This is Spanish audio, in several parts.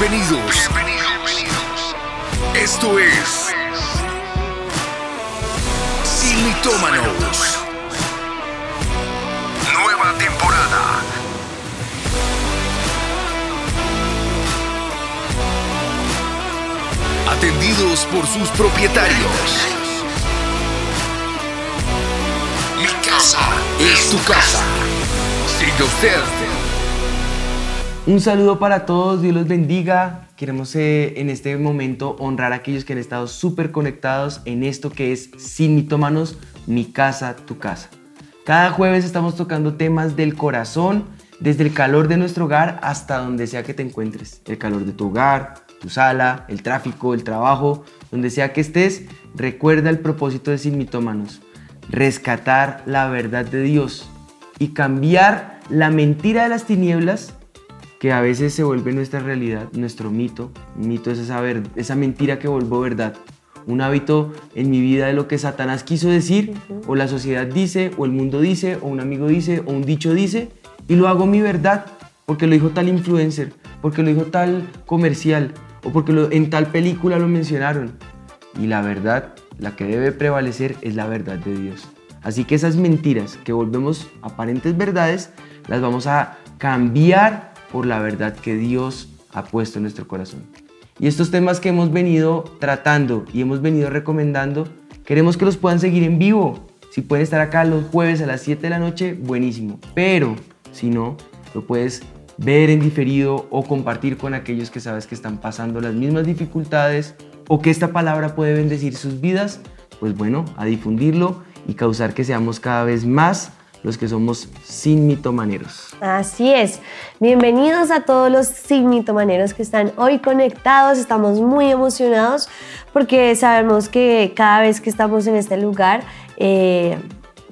Bienvenidos. Esto es Sin. Nueva temporada. Atendidos por sus propietarios. Mi casa es tu casa. Siga usted. Un saludo para todos, Dios los bendiga. Queremos eh, en este momento honrar a aquellos que han estado súper conectados en esto que es Sin Mitómanos, mi casa, tu casa. Cada jueves estamos tocando temas del corazón, desde el calor de nuestro hogar hasta donde sea que te encuentres. El calor de tu hogar, tu sala, el tráfico, el trabajo, donde sea que estés, recuerda el propósito de Sin Mitómanos. Rescatar la verdad de Dios y cambiar la mentira de las tinieblas que a veces se vuelve nuestra realidad, nuestro mito. mito es esa, ver- esa mentira que vuelvo verdad. Un hábito en mi vida de lo que Satanás quiso decir, o la sociedad dice, o el mundo dice, o un amigo dice, o un dicho dice, y lo hago mi verdad, porque lo dijo tal influencer, porque lo dijo tal comercial, o porque lo- en tal película lo mencionaron. Y la verdad, la que debe prevalecer es la verdad de Dios. Así que esas mentiras que volvemos aparentes verdades, las vamos a cambiar por la verdad que Dios ha puesto en nuestro corazón. Y estos temas que hemos venido tratando y hemos venido recomendando, queremos que los puedan seguir en vivo. Si pueden estar acá los jueves a las 7 de la noche, buenísimo. Pero si no, lo puedes ver en diferido o compartir con aquellos que sabes que están pasando las mismas dificultades o que esta palabra puede bendecir sus vidas, pues bueno, a difundirlo y causar que seamos cada vez más los que somos sin mitomaneros. Así es. Bienvenidos a todos los signitomaneros que están hoy conectados. Estamos muy emocionados porque sabemos que cada vez que estamos en este lugar, eh,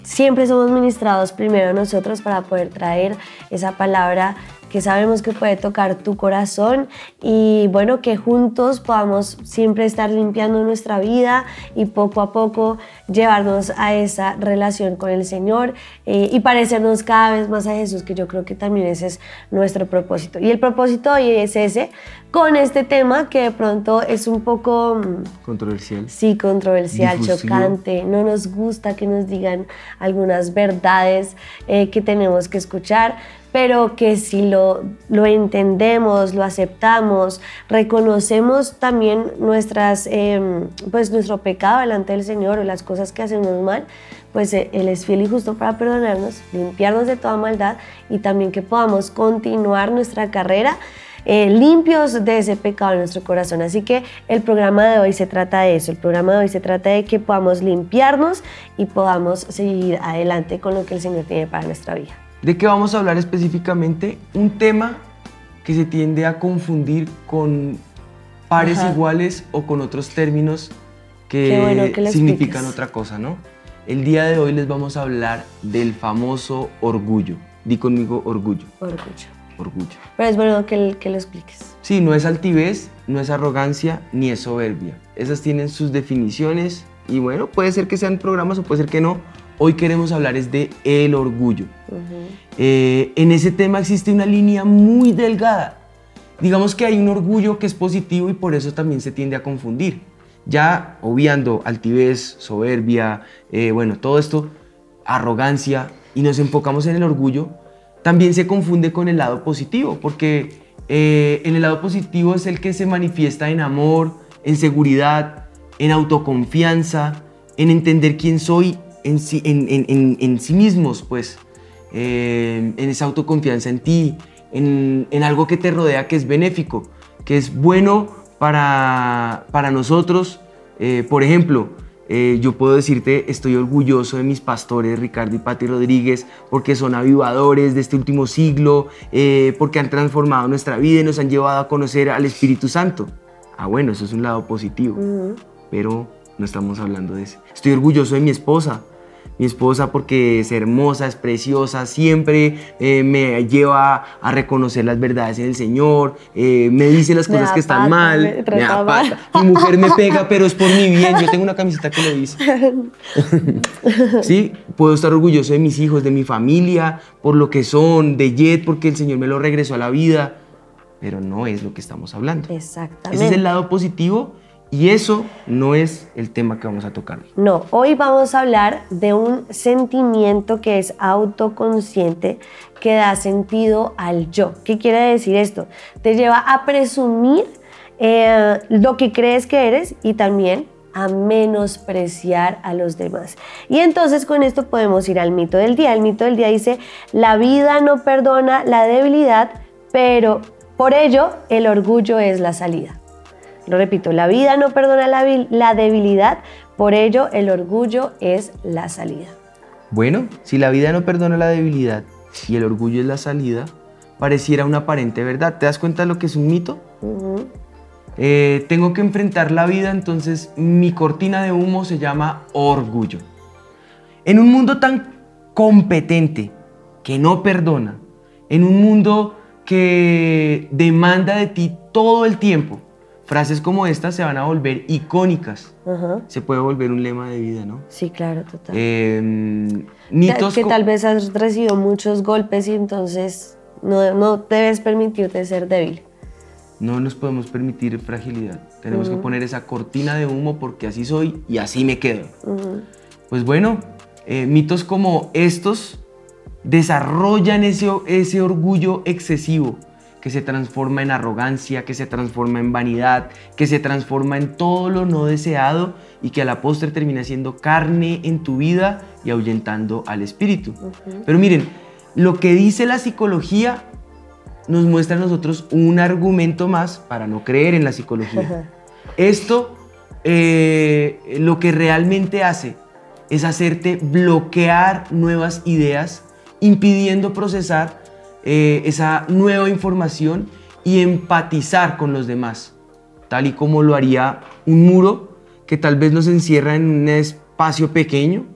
siempre somos ministrados primero nosotros para poder traer esa palabra que sabemos que puede tocar tu corazón y bueno, que juntos podamos siempre estar limpiando nuestra vida y poco a poco llevarnos a esa relación con el Señor eh, y parecernos cada vez más a Jesús, que yo creo que también ese es nuestro propósito. Y el propósito hoy es ese, con este tema que de pronto es un poco... mm, Controversial. Sí, controversial, Difusivo. chocante. No nos gusta que nos digan algunas verdades eh, que tenemos que escuchar, pero que si lo, lo entendemos, lo aceptamos, reconocemos también nuestras, eh, pues nuestro pecado delante del Señor o las cosas que hacemos mal, pues eh, Él es fiel y justo para perdonarnos, limpiarnos de toda maldad y también que podamos continuar nuestra carrera eh, limpios de ese pecado en nuestro corazón. Así que el programa de hoy se trata de eso. El programa de hoy se trata de que podamos limpiarnos y podamos seguir adelante con lo que el Señor tiene para nuestra vida. ¿De qué vamos a hablar específicamente? Un tema que se tiende a confundir con pares Ajá. iguales o con otros términos que bueno que significan expliques. otra cosa, ¿no? El día de hoy les vamos a hablar del famoso orgullo. Di conmigo orgullo, Orgullo. orgullo. Pero es bueno que, que lo expliques. Sí, no es altivez, no es arrogancia, ni es soberbia. Esas tienen sus definiciones y bueno, puede ser que sean programas o puede ser que no. Hoy queremos hablar es de el orgullo. Eh, en ese tema existe una línea muy delgada. Digamos que hay un orgullo que es positivo y por eso también se tiende a confundir. Ya obviando altivez, soberbia, eh, bueno, todo esto, arrogancia, y nos enfocamos en el orgullo, también se confunde con el lado positivo, porque eh, en el lado positivo es el que se manifiesta en amor, en seguridad, en autoconfianza, en entender quién soy en sí, en, en- en- sí mismos, pues, eh, en esa autoconfianza en ti, en, en algo que te rodea que es benéfico, que es bueno para, para nosotros. Eh, por ejemplo, eh, yo puedo decirte, estoy orgulloso de mis pastores, Ricardo y Pati Rodríguez, porque son avivadores de este último siglo, eh, porque han transformado nuestra vida y nos han llevado a conocer al Espíritu Santo. Ah, bueno, eso es un lado positivo, pero no estamos hablando de eso. Estoy orgulloso de mi esposa. Mi esposa porque es hermosa, es preciosa, siempre eh, me lleva a reconocer las verdades en el Señor, eh, me dice las cosas que están pata, mal, me me, da mal. Mi mujer me pega, pero es por mi bien. Yo tengo una camiseta que lo dice. Sí, puedo estar orgulloso de mis hijos, de mi familia, por lo que son, de Jet, porque el Señor me lo regresó a la vida. pero no es lo que estamos hablando. Exactamente. Ese es el lado positivo y eso no es el tema que vamos a tocar. No, hoy vamos a hablar de un sentimiento que es autoconsciente, que da sentido al yo. ¿Qué quiere decir esto? Te lleva a presumir eh, lo que crees que eres y también a menospreciar a los demás. Y entonces con esto podemos ir al mito del día. El mito del día dice, la vida no perdona la debilidad, pero por ello el orgullo es la salida. Lo repito, la vida no perdona la, debilidad, por ello el orgullo es la salida. Bueno, si la vida no perdona la debilidad y el orgullo es la salida, pareciera una aparente verdad. ¿Te das cuenta de lo que es un mito? Eh, tengo que enfrentar la vida, entonces mi cortina de humo se llama orgullo. En un mundo tan competente, que no perdona, en un mundo que demanda de ti todo el tiempo, frases como estas se van a volver icónicas. Se puede volver un lema de vida, ¿no? Sí, claro, total. Eh, que tal vez has recibido muchos golpes y entonces no, no debes permitirte ser débil. No nos podemos permitir fragilidad. Tenemos que poner esa cortina de humo porque así soy y así me quedo. Pues bueno, eh, mitos como estos desarrollan ese, ese orgullo excesivo que se transforma en arrogancia, que se transforma en vanidad, que se transforma en todo lo no deseado y que a la postre termina siendo carne en tu vida y ahuyentando al espíritu. Pero miren, lo que dice la psicología nos muestra a nosotros un argumento más para no creer en la psicología. Esto eh, lo que realmente hace es hacerte bloquear nuevas ideas, impidiendo procesar eh, esa nueva información y empatizar con los demás, tal y como lo haría un muro que tal vez nos encierra en un espacio pequeño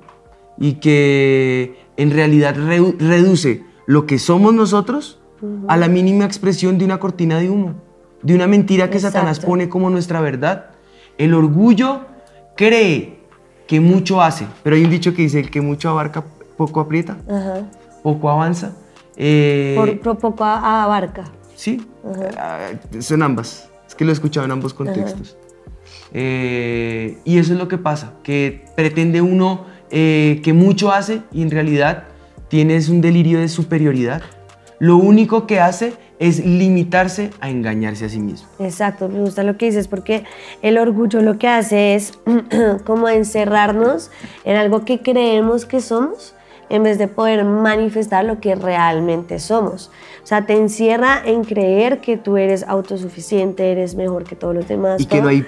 y que en realidad reduce lo que somos nosotros a la mínima expresión de una cortina de humo, de una mentira que Satanás pone como nuestra verdad. El orgullo cree que mucho hace, pero hay un dicho que dice, que mucho abarca, poco aprieta, poco avanza. Eh, Por, poco abarca. Sí, ah, son ambas. Es que lo he escuchado en ambos contextos. Eh, y eso es lo que pasa, que pretende uno eh, que mucho hace y en realidad tienes un delirio de superioridad. Lo único que hace es limitarse a engañarse a sí mismo. Exacto, me gusta lo que dices porque el orgullo lo que hace es como encerrarnos en algo que creemos que somos en vez de poder manifestar lo que realmente somos. O sea, te encierra en creer que tú eres autosuficiente, eres mejor que todos los demás. Y que no hay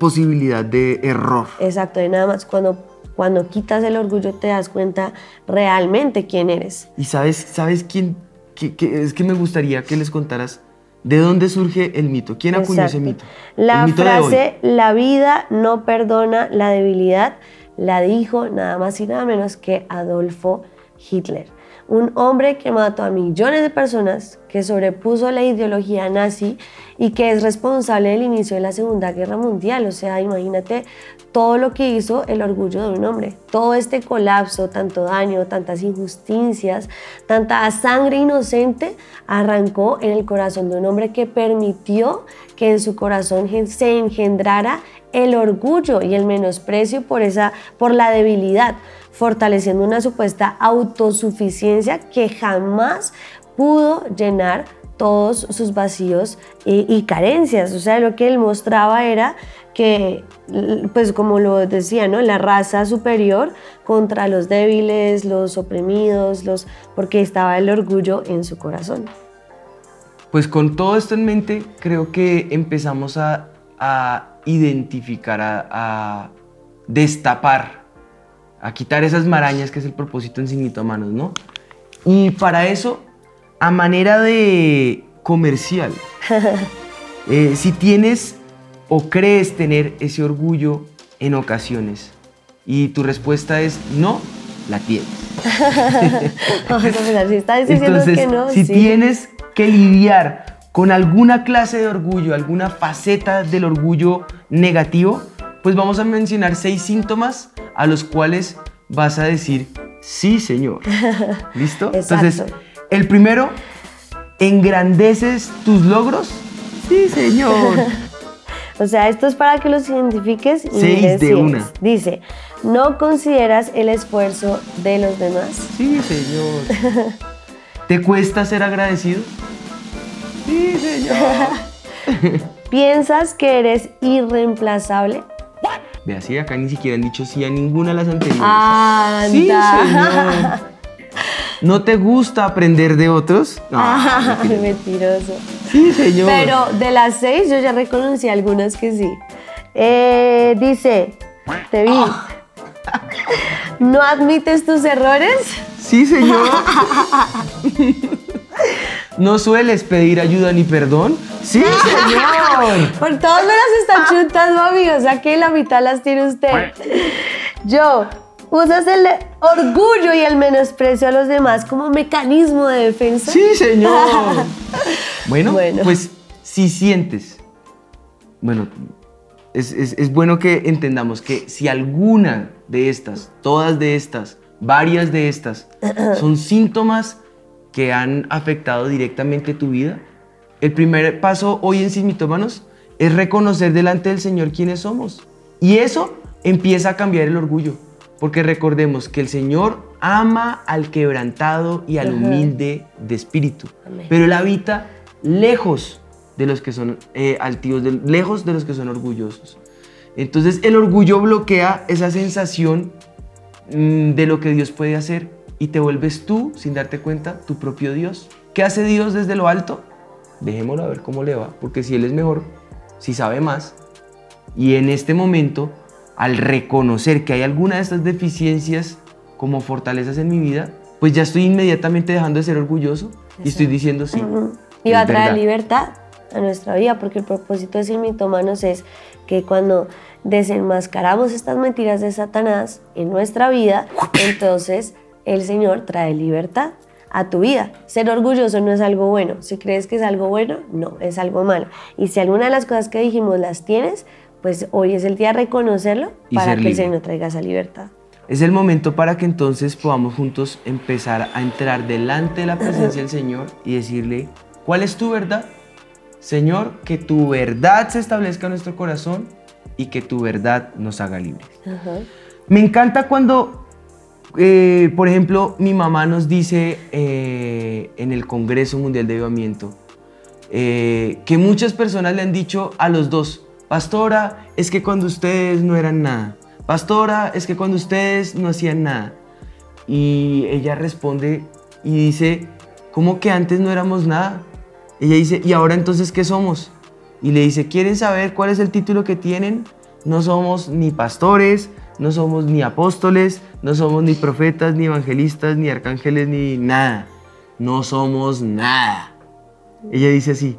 posibilidad de error. Exacto, y nada más cuando, cuando quitas el orgullo te das cuenta realmente quién eres. Y sabes, sabes quién, es que me gustaría que les contaras ¿De dónde surge el mito? ¿Quién acuñó ese mito? La frase, la vida no perdona la debilidad, la dijo nada más y nada menos que Adolfo Hitler, un hombre que mató a millones de personas, que sobrepuso la ideología nazi y que es responsable del inicio de la Segunda Guerra Mundial. O sea, imagínate todo lo que hizo el orgullo de un hombre, todo este colapso, tanto daño, tantas injusticias, tanta sangre inocente arrancó en el corazón de un hombre que permitió que en su corazón se engendrara el orgullo y el menosprecio por, esa, por la debilidad, fortaleciendo una supuesta autosuficiencia que jamás pudo llenar todos sus vacíos y, carencias. O sea, lo que él mostraba era que, pues como lo decía, ¿no? La raza superior contra los débiles, los oprimidos, los, porque estaba el orgullo en su corazón. Pues con todo esto en mente, creo que empezamos a, identificar, a, destapar, a quitar esas marañas que es el propósito en Signito a Manos, ¿no? Y para eso, a manera de comercial, eh, si tienes o crees tener ese orgullo en ocasiones y tu respuesta es no, la tienes. si estás diciendo que no, si tienes que lidiar con alguna clase de orgullo, alguna faceta del orgullo negativo, pues vamos a mencionar seis síntomas a los cuales vas a decir, sí, señor. ¿Listo? Entonces, el primero ¿Engrandeces tus logros? Sí, Señor. O sea, esto es para que los identifiques y Seis de una. Dice, ¿no consideras el esfuerzo de los demás? Sí, Señor. ¿Te cuesta ser agradecido? Sí, Señor. ¿Piensas que eres irreemplazable? Ve así, acá ni siquiera han dicho sí a ninguna de las anteriores. Anda. Sí, señor. ¿No te gusta aprender de otros? No, mentira. mentiroso. sí, señor. Pero de las seis yo ya reconocí algunas que sí. Eh, dice, te vi. ¿No admites tus errores? Sí, señor. ¿No sueles pedir ayuda ni perdón? Sí, señor. Por todos me las está chutando, amigos. O sea que la mitad las tiene usted. Yo, ¿usas el orgullo y el menosprecio a los demás como mecanismo de defensa? Sí, señor. Bueno, Bueno. pues si sientes, bueno, es, es- es bueno que entendamos que si alguna de estas, todas de estas, varias de estas, son síntomas que han afectado directamente tu vida, el primer paso hoy en Sismitómanos es reconocer delante del Señor quiénes somos. Y eso empieza a cambiar el orgullo, porque recordemos que el Señor ama al quebrantado y al Ajá. humilde de espíritu, Amén. pero Él habita lejos de los que son eh, altivos, de- lejos de los que son orgullosos. Entonces el orgullo bloquea esa sensación mm, de lo que Dios puede hacer y te vuelves tú, sin darte cuenta, tu propio Dios. ¿Qué hace Dios desde lo alto? Dejémoslo a ver cómo le va, porque si Él es mejor, si sabe más, y en este momento, al reconocer que hay alguna de estas deficiencias como fortalezas en mi vida, pues ya estoy inmediatamente dejando de ser orgulloso y estoy diciendo sí. Y va a traer verdad. libertad a nuestra vida, porque el propósito de ser mitómanos es que cuando desenmascaramos estas mentiras de Satanás en nuestra vida, entonces el Señor trae libertad a tu vida. Ser orgulloso no es algo bueno. Si crees que es algo bueno, no, es algo malo. Y si alguna de las cosas que dijimos las tienes, pues hoy es el día de reconocerlo Y para que el libre. Señor traiga esa libertad. Es el momento para que entonces podamos juntos empezar a entrar delante de la presencia del Señor y decirle, ¿cuál es tu verdad? Señor, que tu verdad se establezca en nuestro corazón y que tu verdad nos haga libres. Me encanta cuando, eh, por ejemplo, mi mamá nos dice eh, en el Congreso Mundial de Avivamiento eh, que muchas personas le han dicho a los dos, Pastora, es que cuando ustedes no eran nada. Pastora, es que cuando ustedes no hacían nada. Y ella responde y dice, ¿cómo que antes no éramos nada? Ella dice, ¿y ahora entonces qué somos? Y le dice, ¿quieren saber cuál es el título que tienen? No somos ni pastores, no somos ni apóstoles, no somos ni profetas, ni evangelistas, ni arcángeles, ni nada. No somos nada. Ella dice así,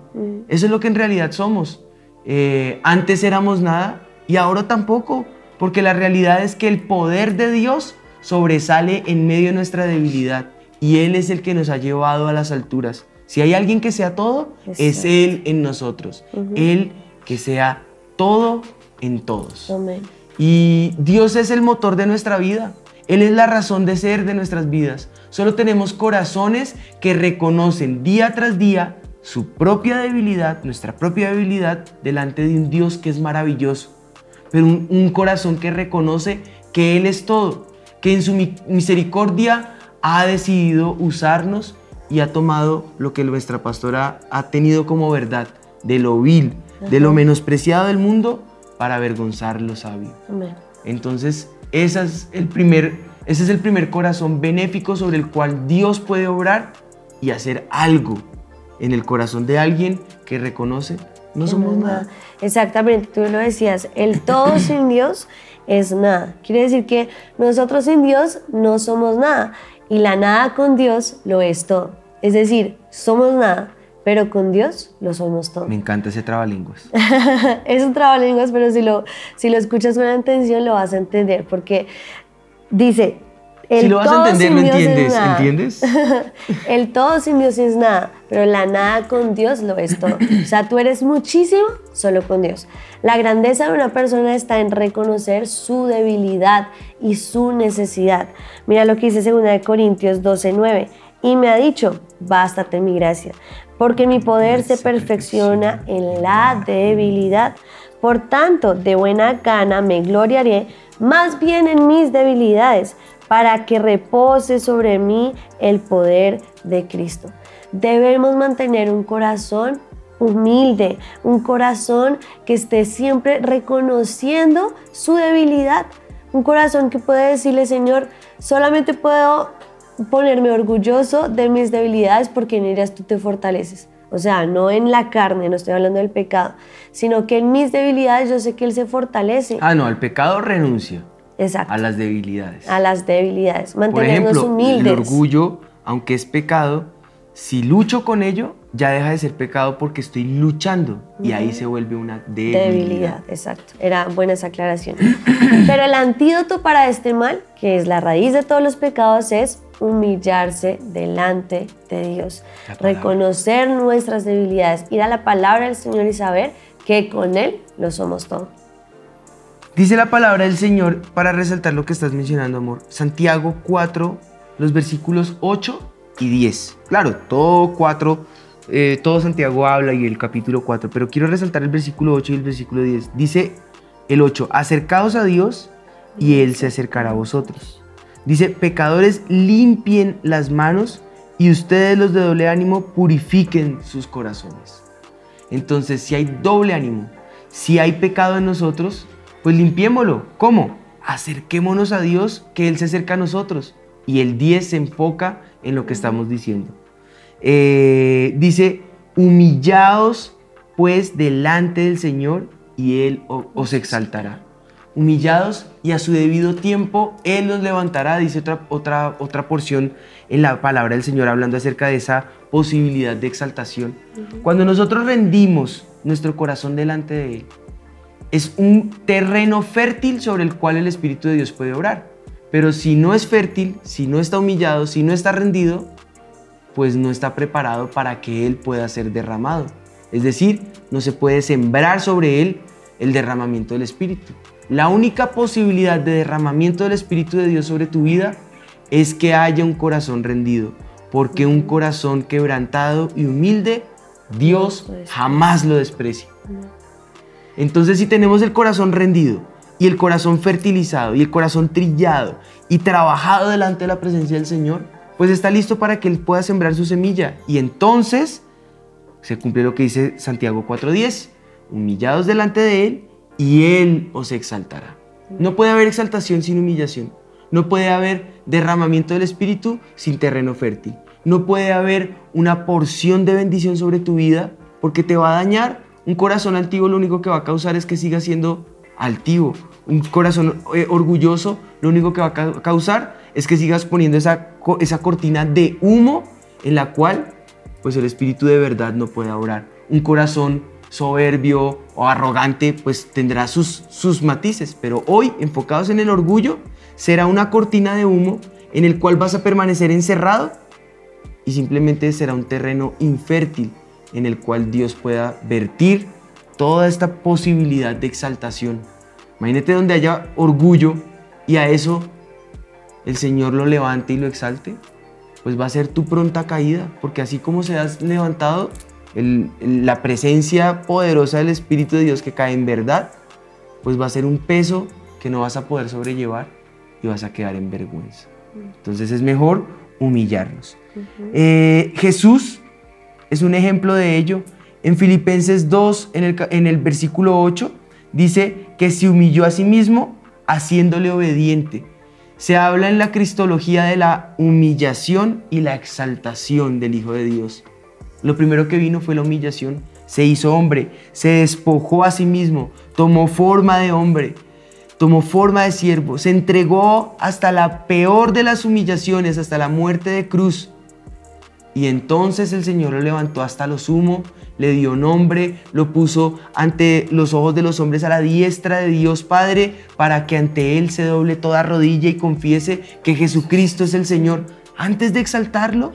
eso es lo que en realidad somos. Eh, antes éramos nada y ahora tampoco, porque la realidad es que el poder de Dios sobresale en medio de nuestra debilidad y Él es el que nos ha llevado a las alturas. Si hay alguien que sea todo, es. Él en nosotros. Él que sea todo en todos. Amén. Y Dios es el motor de nuestra vida. Él es la razón de ser de nuestras vidas. Solo tenemos corazones que reconocen día tras día su propia debilidad, nuestra propia debilidad, delante de un Dios que es maravilloso. Pero un, un corazón que reconoce que Él es todo, que en su mi- misericordia ha decidido usarnos y ha tomado lo que nuestra pastora ha tenido como verdad, de lo vil, de lo menospreciado del mundo, para avergonzar lo sabio. Amén. Entonces, esa es el primer, ese es el primer corazón benéfico sobre el cual Dios puede obrar y hacer algo en el corazón de alguien que reconoce, no somos nada. Exactamente, tú lo decías, el todo sin Dios es nada. Quiere decir que nosotros sin Dios no somos nada y la nada con Dios lo es todo. Es decir, somos nada, pero con Dios lo somos todo. Me encanta ese trabalenguas. es un trabalenguas, pero si lo, si lo escuchas con atención lo vas a entender, porque dice, el Si lo vas a entender, lo entiendes. ¿entiendes? el todo sin Dios es nada, pero la nada con Dios lo es todo. O sea, tú eres muchísimo solo con Dios. La grandeza de una persona está en reconocer su debilidad y su necesidad. Mira lo que dice 2 Corintios 12:9. Y me ha dicho, bástate mi gracia. Porque mi poder se perfecciona en la debilidad. Por tanto, de buena gana me gloriaré más bien en mis debilidades, para que repose sobre mí el poder de Cristo. Debemos mantener un corazón humilde, un corazón que esté siempre reconociendo su debilidad, un corazón que puede decirle, Señor, solamente puedo ponerme orgulloso de mis debilidades porque en ellas tú te fortaleces. O sea, no en la carne, no estoy hablando del pecado, sino que en mis debilidades yo sé que Él se fortalece. Ah, no, el pecado renuncia. Exacto. A las debilidades. A las debilidades. Mantenernos Por ejemplo, humildes. El orgullo, aunque es pecado, si lucho con ello, ya deja de ser pecado porque estoy luchando y ahí se vuelve una debilidad. Debilidad, exacto. Era buena esa aclaración. Pero el antídoto para este mal, que es la raíz de todos los pecados, es humillarse delante de Dios, reconocer nuestras debilidades, ir a la palabra del Señor y saber que con Él lo somos todo. Dice la palabra del Señor para resaltar lo que estás mencionando, amor. Santiago 4, los versículos 8 y 10. Claro, todo 4, eh, todo Santiago habla y el capítulo 4, pero quiero resaltar el versículo 8 y el versículo 10. Dice el 8, acercaos a Dios y Él se acercará a vosotros. Dice, pecadores limpien las manos y ustedes los de doble ánimo purifiquen sus corazones. Entonces, si hay doble ánimo, si hay pecado en nosotros, pues limpiémoslo. ¿Cómo? Acerquémonos a Dios, que Él se acerca a nosotros. Y el 10 se enfoca en lo que estamos diciendo. Eh, dice, humillaos pues delante del Señor y Él os exaltará humillados y a su debido tiempo Él los levantará, dice otra, otra, otra porción en la palabra del Señor hablando acerca de esa posibilidad de exaltación. Cuando nosotros rendimos nuestro corazón delante de Él, es un terreno fértil sobre el cual el Espíritu de Dios puede obrar. Pero si no es fértil, si no está humillado, si no está rendido, pues no está preparado para que Él pueda ser derramado. Es decir, no se puede sembrar sobre Él el derramamiento del Espíritu. La única posibilidad de derramamiento del Espíritu de Dios sobre tu vida es que haya un corazón rendido, porque un corazón quebrantado y humilde, Dios jamás lo desprecia. Entonces si tenemos el corazón rendido y el corazón fertilizado y el corazón trillado y trabajado delante de la presencia del Señor, pues está listo para que Él pueda sembrar su semilla. Y entonces se cumple lo que dice Santiago 4.10, humillados delante de Él y Él os exaltará. No puede haber exaltación sin humillación. No puede haber derramamiento del Espíritu sin terreno fértil. No puede haber una porción de bendición sobre tu vida porque te va a dañar. Un corazón altivo lo único que va a causar es que siga siendo altivo. Un corazón eh, orgulloso lo único que va a causar es que sigas poniendo esa, esa cortina de humo en la cual pues el Espíritu de verdad no puede orar. Un corazón soberbio o arrogante, pues tendrá sus, sus matices, pero hoy, enfocados en el orgullo, será una cortina de humo en el cual vas a permanecer encerrado y simplemente será un terreno infértil en el cual Dios pueda vertir toda esta posibilidad de exaltación. Imagínate donde haya orgullo y a eso el Señor lo levante y lo exalte, pues va a ser tu pronta caída, porque así como se has levantado, la presencia poderosa del Espíritu de Dios que cae en verdad, pues va a ser un peso que no vas a poder sobrellevar y vas a quedar en vergüenza. Entonces es mejor humillarnos. Eh, Jesús es un ejemplo de ello. En Filipenses 2, en el, en el versículo 8, dice que se humilló a sí mismo haciéndole obediente. Se habla en la cristología de la humillación y la exaltación del Hijo de Dios. Lo primero que vino fue la humillación. Se hizo hombre, se despojó a sí mismo, tomó forma de hombre, tomó forma de siervo, se entregó hasta la peor de las humillaciones, hasta la muerte de cruz. Y entonces el Señor lo levantó hasta lo sumo, le dio nombre, lo puso ante los ojos de los hombres a la diestra de Dios Padre, para que ante Él se doble toda rodilla y confiese que Jesucristo es el Señor. Antes de exaltarlo,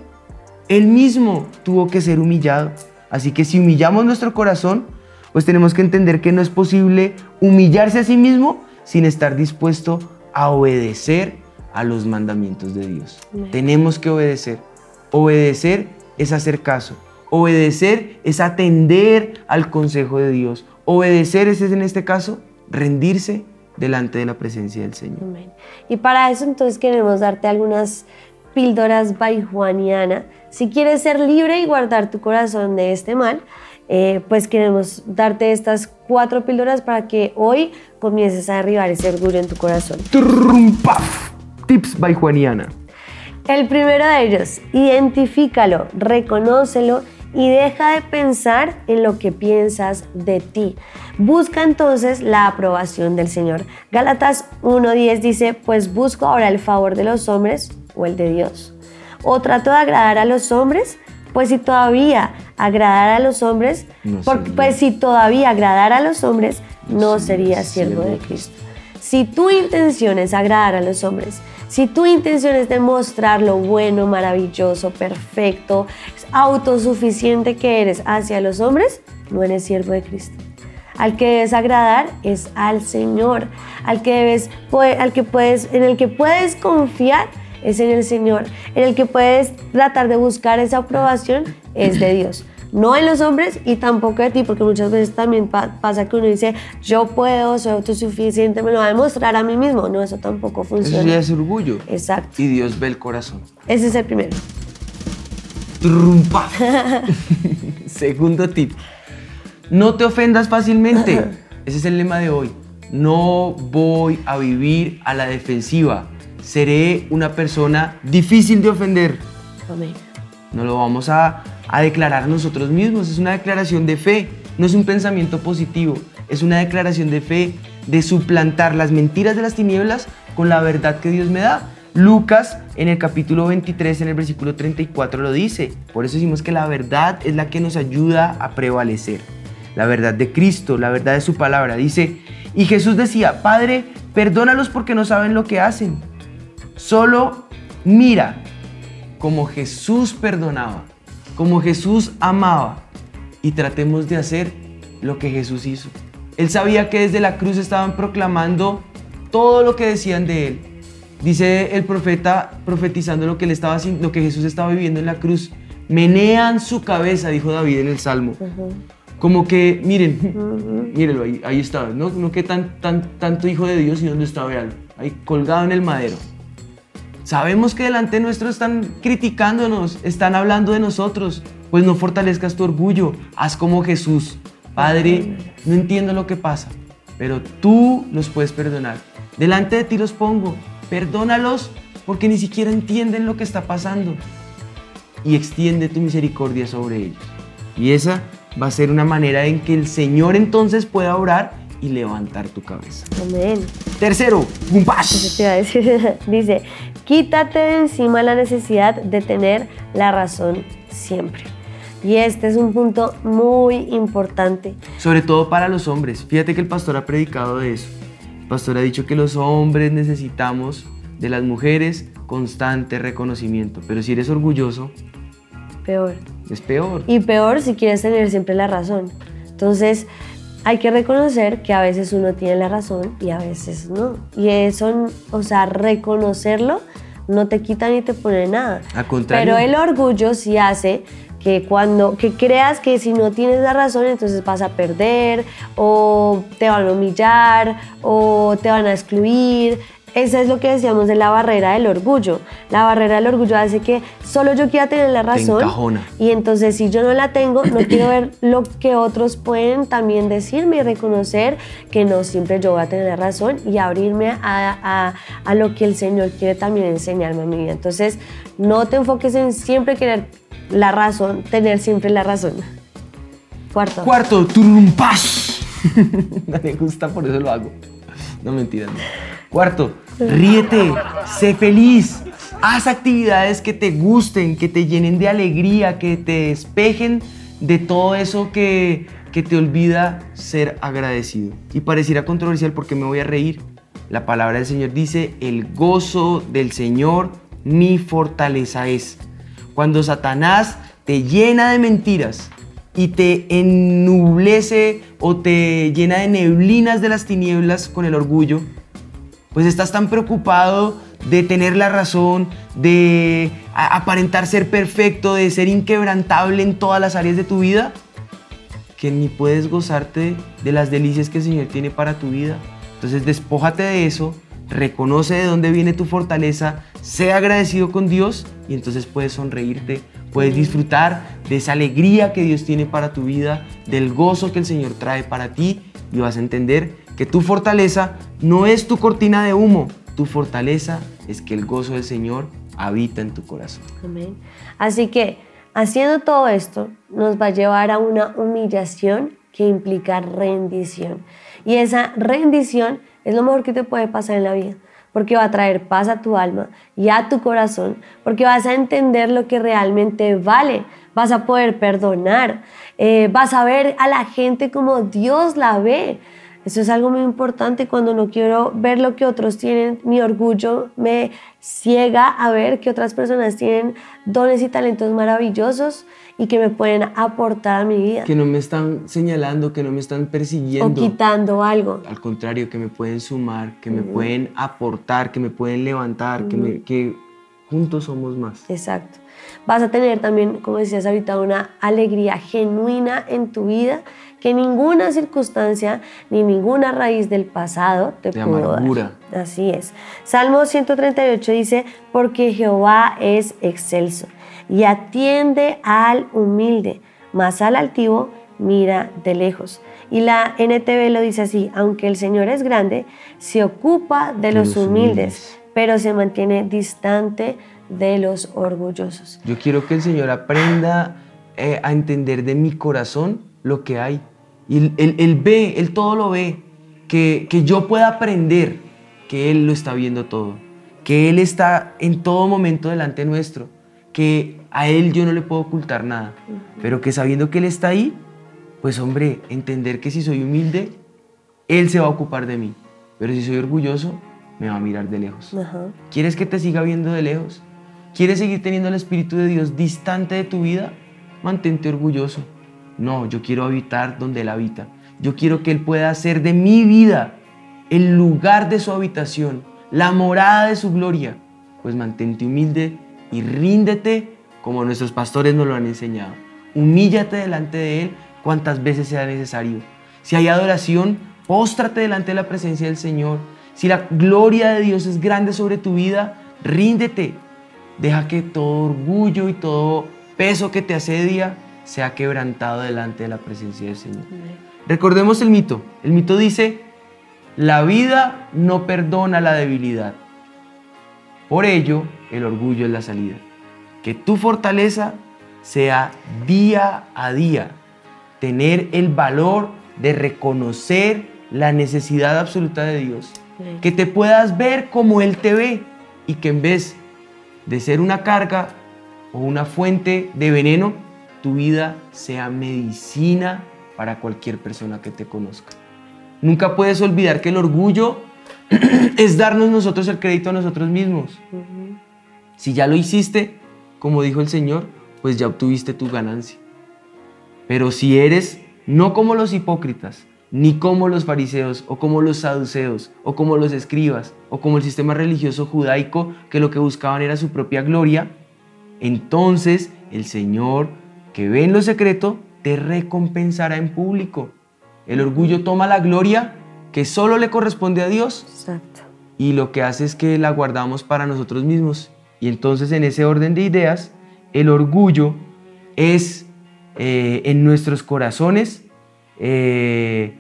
él mismo tuvo que ser humillado. Así que si humillamos nuestro corazón, pues tenemos que entender que no es posible humillarse a sí mismo sin estar dispuesto a obedecer a los mandamientos de Dios. Tenemos que obedecer. Obedecer es hacer caso. Obedecer es atender al consejo de Dios. Obedecer es en este caso rendirse delante de la presencia del Señor. Amén. Y para eso entonces queremos darte algunas píldoras by Juaniana. Si quieres ser libre y guardar tu corazón de este mal, eh, pues queremos darte estas cuatro píldoras para que hoy comiences a derribar ese orgullo en tu corazón. Tips by Juaniana. El primero de ellos, identifícalo, reconócelo y deja de pensar en lo que piensas de ti. Busca entonces la aprobación del Señor. Gálatas 1.10 dice, pues busco ahora el favor de los hombres o el de Dios. O trato de agradar a los hombres, pues si todavía agradar a los hombres, No pues si todavía agradar a los hombres, no sería siervo de Cristo. Si tu intención es agradar a los hombres, si tu intención es demostrar lo bueno, maravilloso, perfecto, autosuficiente que eres hacia los hombres, no eres siervo de Cristo. Al que debes agradar es al Señor, al que debes, al que puedes, en el que puedes confiar es en el Señor, en el que puedes tratar de buscar esa aprobación es de Dios no en los hombres y tampoco de ti, porque muchas veces también pa- pasa que uno dice, yo puedo, soy autosuficiente, me lo va a demostrar a mí mismo. No, eso tampoco Eso funciona. ya es orgullo. Exacto. Y Dios ve el corazón. Ese es el primero. Trum, paf. Segundo tip. No te ofendas fácilmente. Ese es el lema de hoy. No voy a vivir a la defensiva. Seré una persona difícil de ofender. Amén. No lo vamos a, a declarar nosotros mismos. Es una declaración de fe. No es un pensamiento positivo. Es una declaración de fe de suplantar las mentiras de las tinieblas con la verdad que Dios me da. Lucas en el capítulo 23, en el versículo 34 lo dice. Por eso decimos que la verdad es la que nos ayuda a prevalecer. La verdad de Cristo, la verdad de su palabra. Dice, y Jesús decía, Padre, perdónalos porque no saben lo que hacen. Solo mira como Jesús perdonaba, como Jesús amaba y tratemos de hacer lo que Jesús hizo. Él sabía que desde la cruz estaban proclamando todo lo que decían de él. Dice el profeta profetizando lo que, él estaba, haciendo- lo que Jesús estaba viviendo en la cruz. Menean su cabeza, dijo David en el Salmo. Como que, miren, mírenlo, ahí, ahí estaba. No, no que tan, tan, tanto hijo de Dios y dónde estaba, vean, ahí colgado en el madero. Sabemos que delante nuestro están criticándonos, están hablando de nosotros. Pues no fortalezcas tu orgullo, haz como Jesús. Padre, no entiendo lo que pasa, pero tú los puedes perdonar. Delante de ti los pongo, perdónalos porque ni siquiera entienden lo que está pasando. Y extiende tu misericordia sobre ellos. Y esa va a ser una manera en que el Señor entonces pueda orar y levantar tu cabeza. Amén. Tercero, ¡gumpash! Dice, quítate de encima la necesidad de tener la razón siempre. Y este es un punto muy importante. Sobre todo para los hombres. Fíjate que el pastor ha predicado de eso. El pastor ha dicho que los hombres necesitamos de las mujeres constante reconocimiento. Pero si eres orgulloso, Peor. es peor. Y peor si quieres tener siempre la razón. Entonces, hay que reconocer que a veces uno tiene la razón y a veces no. Y eso, o sea, reconocerlo no te quita ni te pone nada. Al contrario. Pero el orgullo sí hace que cuando que creas que si no tienes la razón entonces vas a perder o te van a humillar o te van a excluir. Eso es lo que decíamos de la barrera del orgullo. La barrera del orgullo hace que solo yo quiera tener la razón y entonces si yo no la tengo, no quiero ver lo que otros pueden también decirme y reconocer que no siempre yo voy a tener la razón y abrirme a, a- a lo que el Señor quiere también enseñarme a mi vida. Entonces, no te enfoques en siempre querer la razón, tener siempre la razón. Cuarto. Cuarto, ¡turumpash! Me gusta, por eso lo hago. No mentiras. no. Cuarto, ríete, sé feliz. Haz actividades que te gusten, que te llenen de alegría, que te despejen de todo eso que, que te olvida ser agradecido. Y pareciera controversial porque me voy a reír. La palabra del Señor dice, el gozo del Señor mi fortaleza es. Cuando Satanás te llena de mentiras y te ennublece o te llena de neblinas de las tinieblas con el orgullo, pues estás tan preocupado de tener la razón, de aparentar ser perfecto, de ser inquebrantable en todas las áreas de tu vida, que ni puedes gozarte de las delicias que el Señor tiene para tu vida. Entonces despójate de eso, reconoce de dónde viene tu fortaleza, sea agradecido con Dios y entonces puedes sonreírte, puedes disfrutar de esa alegría que Dios tiene para tu vida, del gozo que el Señor trae para ti y vas a entender que tu fortaleza no es tu cortina de humo, tu fortaleza es que el gozo del Señor habita en tu corazón. Amén. Así que haciendo todo esto nos va a llevar a una humillación que implica rendición. Y esa rendición es lo mejor que te puede pasar en la vida, porque va a traer paz a tu alma y a tu corazón, porque vas a entender lo que realmente vale, vas a poder perdonar, eh, vas a ver a la gente como Dios la ve. Eso es algo muy importante cuando no quiero ver lo que otros tienen. Mi orgullo me ciega a ver que otras personas tienen dones y talentos maravillosos y que me pueden aportar a mi vida Que no me están señalando, que no me están o persiguiendo. quitando algo. Al contrario, que me pueden sumar, que me pueden aportar, que me pueden levantar, que, me- que juntos somos más. Exacto. Vas a tener también, como decías ahorita, una alegría genuina en tu vida que ninguna circunstancia ni ninguna raíz del pasado te De pudo amargura. dar. Así es. Salmo 138 dice, porque Jehová es excelso y atiende al humilde, mas al altivo mira de lejos. Y la NTV lo dice así, aunque el Señor es grande, se ocupa de los, los humildes, humildes. pero se mantiene distante de los orgullosos. Yo quiero que el Señor aprenda eh, a entender de mi corazón lo que hay. Y él, él- él ve, Él todo lo ve. Que, que yo pueda aprender que Él lo está viendo todo. Que Él está en todo momento delante nuestro. Que a Él yo no le puedo ocultar nada. Pero que sabiendo que Él está ahí, pues hombre, entender que si soy humilde, Él se va a ocupar de mí. Pero si soy orgulloso, me va a mirar de lejos. Ajá. ¿Quieres que te siga viendo de lejos? ¿Quieres seguir teniendo el Espíritu de Dios distante de tu vida? Mantente orgulloso. No, yo quiero habitar donde Él habita. Yo quiero que Él pueda hacer de mi vida el lugar de su habitación, la morada de su gloria. Pues mantente humilde y ríndete como nuestros pastores nos lo han enseñado. Humíllate delante de Él cuantas veces sea necesario. Si hay adoración, póstrate delante de la presencia del Señor. Si la gloria de Dios es grande sobre tu vida, ríndete. Deja que todo orgullo y todo peso que te asedia sea quebrantado delante de la presencia del Señor. Recordemos el mito. El mito dice, la vida no perdona la debilidad. Por ello, el orgullo es la salida. Que tu fortaleza sea día a día tener el valor de reconocer la necesidad absoluta de Dios. Que te puedas ver como Él te ve y que en vez de ser una carga o una fuente de veneno, tu vida sea medicina para cualquier persona que te conozca. Nunca puedes olvidar que el orgullo es darnos nosotros el crédito a nosotros mismos. Si ya lo hiciste, como dijo el Señor, pues ya obtuviste tu ganancia. Pero si eres no como los hipócritas, ni como los fariseos, o como los saduceos, o como los escribas, o como el sistema religioso judaico que lo que buscaban era su propia gloria, entonces el Señor, que ve en lo secreto, te recompensará en público. El orgullo toma la gloria que solo le corresponde a Dios Exacto. y lo que hace es que la guardamos para nosotros mismos. Y entonces en ese orden de ideas, el orgullo es eh, en nuestros corazones, eh,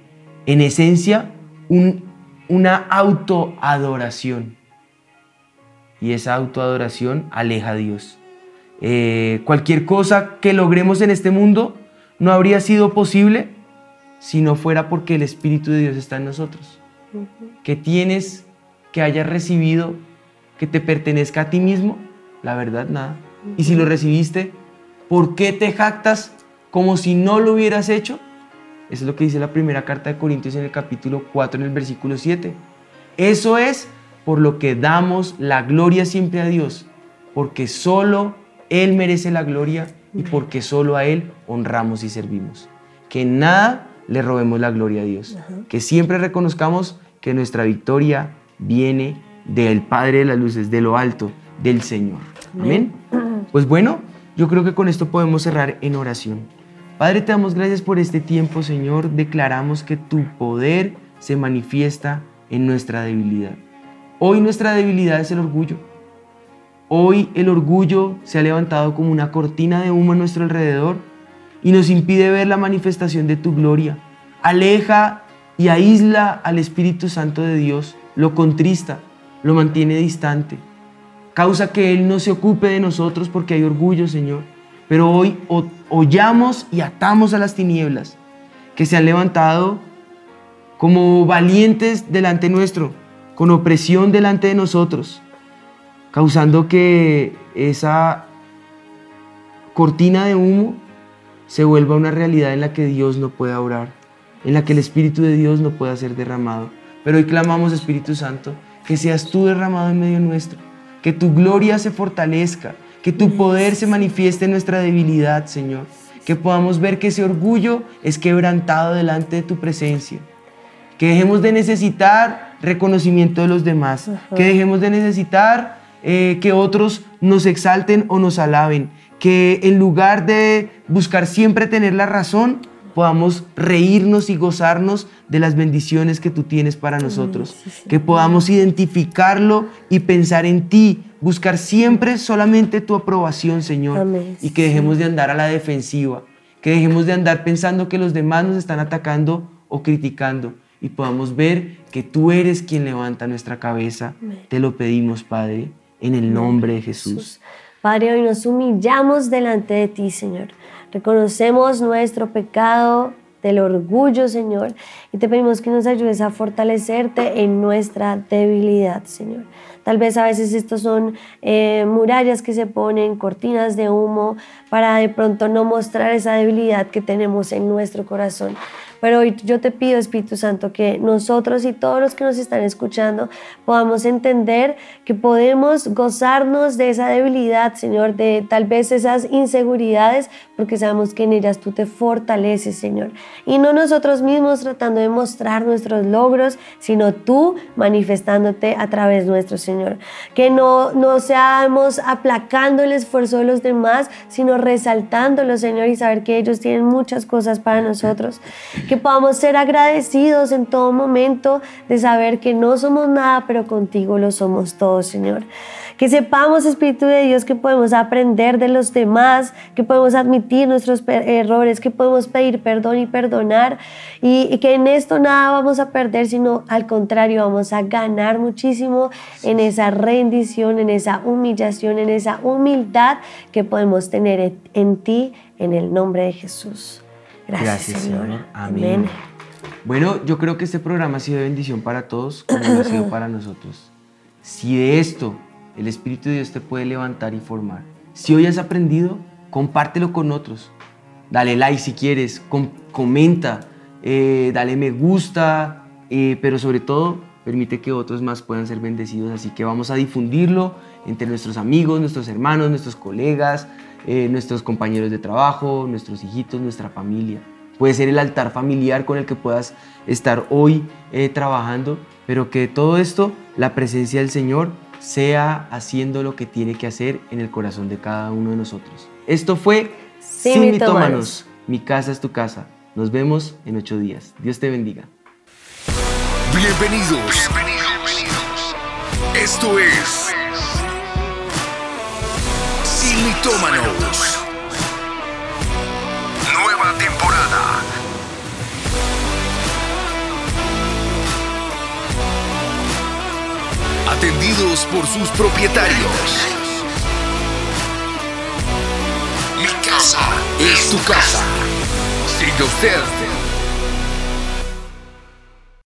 en esencia, un- una autoadoración. Y esa autoadoración aleja a Dios. Eh, cualquier cosa que logremos en este mundo no habría sido posible si no fuera porque el Espíritu de Dios está en nosotros que tienes, que hayas recibido, que te pertenezca a ti mismo? La verdad, nada. Y si lo recibiste, ¿por qué te jactas como si no lo hubieras hecho? Eso es lo que dice la primera carta de Corintios en el capítulo 4, en el versículo 7. Eso es por lo que damos la gloria siempre a Dios, porque solo Él merece la gloria y porque solo a Él honramos y servimos. Que en nada le robemos la gloria a Dios. Que siempre reconozcamos que nuestra victoria viene del Padre de las Luces, de lo alto, del Señor. Amén. Pues bueno, yo creo que con esto podemos cerrar en oración. Padre, te damos gracias por este tiempo, Señor. Declaramos que tu poder se manifiesta en nuestra debilidad. Hoy nuestra debilidad es el orgullo. Hoy el orgullo se ha levantado como una cortina de humo a nuestro alrededor y nos impide ver la manifestación de tu gloria. Aleja y aísla al Espíritu Santo de Dios, lo contrista, lo mantiene distante. Causa que Él no se ocupe de nosotros porque hay orgullo, Señor. Pero hoy hollamos y atamos a las tinieblas que se han levantado como valientes delante nuestro, con opresión delante de nosotros, causando que esa cortina de humo se vuelva una realidad en la que Dios no pueda orar, en la que el Espíritu de Dios no pueda ser derramado. Pero hoy clamamos, Espíritu Santo, que seas tú derramado en medio nuestro, que tu gloria se fortalezca, que tu poder se manifieste en nuestra debilidad, Señor, que podamos ver que ese orgullo es quebrantado delante de tu presencia, que dejemos de necesitar reconocimiento de los demás, que dejemos de necesitar eh, que otros nos exalten o nos alaben, que en lugar de buscar siempre tener la razón, podamos reírnos y gozarnos de las bendiciones que tú tienes para nosotros, que podamos identificarlo y pensar en ti, buscar siempre solamente tu aprobación, Señor, y que dejemos de andar a la defensiva, que dejemos de andar pensando que los demás nos están atacando o criticando, y podamos ver que tú eres quien levanta nuestra cabeza. Te lo pedimos, Padre, en el nombre de Jesús. Padre, hoy nos humillamos delante de ti, Señor. Reconocemos nuestro pecado del orgullo, Señor, y te pedimos que nos ayudes a fortalecerte en nuestra debilidad, Señor. Tal vez a veces estos son eh, murallas que se ponen, cortinas de humo, para de pronto no mostrar esa debilidad que tenemos en nuestro corazón. Pero hoy yo te pido, Espíritu Santo, que nosotros y todos los que nos están escuchando podamos entender que podemos gozarnos de esa debilidad, Señor, de tal vez esas inseguridades, porque sabemos que en ellas tú te fortaleces, Señor. Y no nosotros mismos tratando de mostrar nuestros logros, sino tú manifestándote a través nuestro, Señor. Que no, no seamos aplacando el esfuerzo de los demás, sino resaltándolo, Señor, y saber que ellos tienen muchas cosas para nosotros que podamos ser agradecidos en todo momento de saber que no somos nada, pero contigo lo somos todos, Señor. Que sepamos, Espíritu de Dios, que podemos aprender de los demás, que podemos admitir nuestros errores, que podemos pedir perdón y perdonar, y, y que en esto nada vamos a perder, sino al contrario, vamos a ganar muchísimo en esa rendición, en esa humillación, en esa humildad que podemos tener en ti, en el nombre de Jesús. Gracias, Señor. Amén. Bueno, yo creo que este programa ha sido de bendición para todos, como lo ha sido para nosotros. Si de esto el Espíritu de Dios te puede levantar y formar, si hoy has aprendido, compártelo con otros. Dale like si quieres, comenta, eh, dale me gusta, eh, pero sobre todo permite que otros más puedan ser bendecidos. Así que vamos a difundirlo entre nuestros amigos, nuestros hermanos, nuestros colegas, eh, nuestros compañeros de trabajo, nuestros hijitos, nuestra familia. Puede ser el altar familiar con el que puedas estar hoy eh, trabajando, pero que todo esto, la presencia del Señor, sea haciendo lo que tiene que hacer en el corazón de cada uno de nosotros. Esto fue Sin Mitómanos. Mi casa es tu casa. Nos vemos en ocho días. Dios te bendiga. Bienvenidos. Bienvenidos. Esto es Mitómanos. Nueva temporada. Atendidos por sus propietarios. Mi casa es tu casa. Sigue usted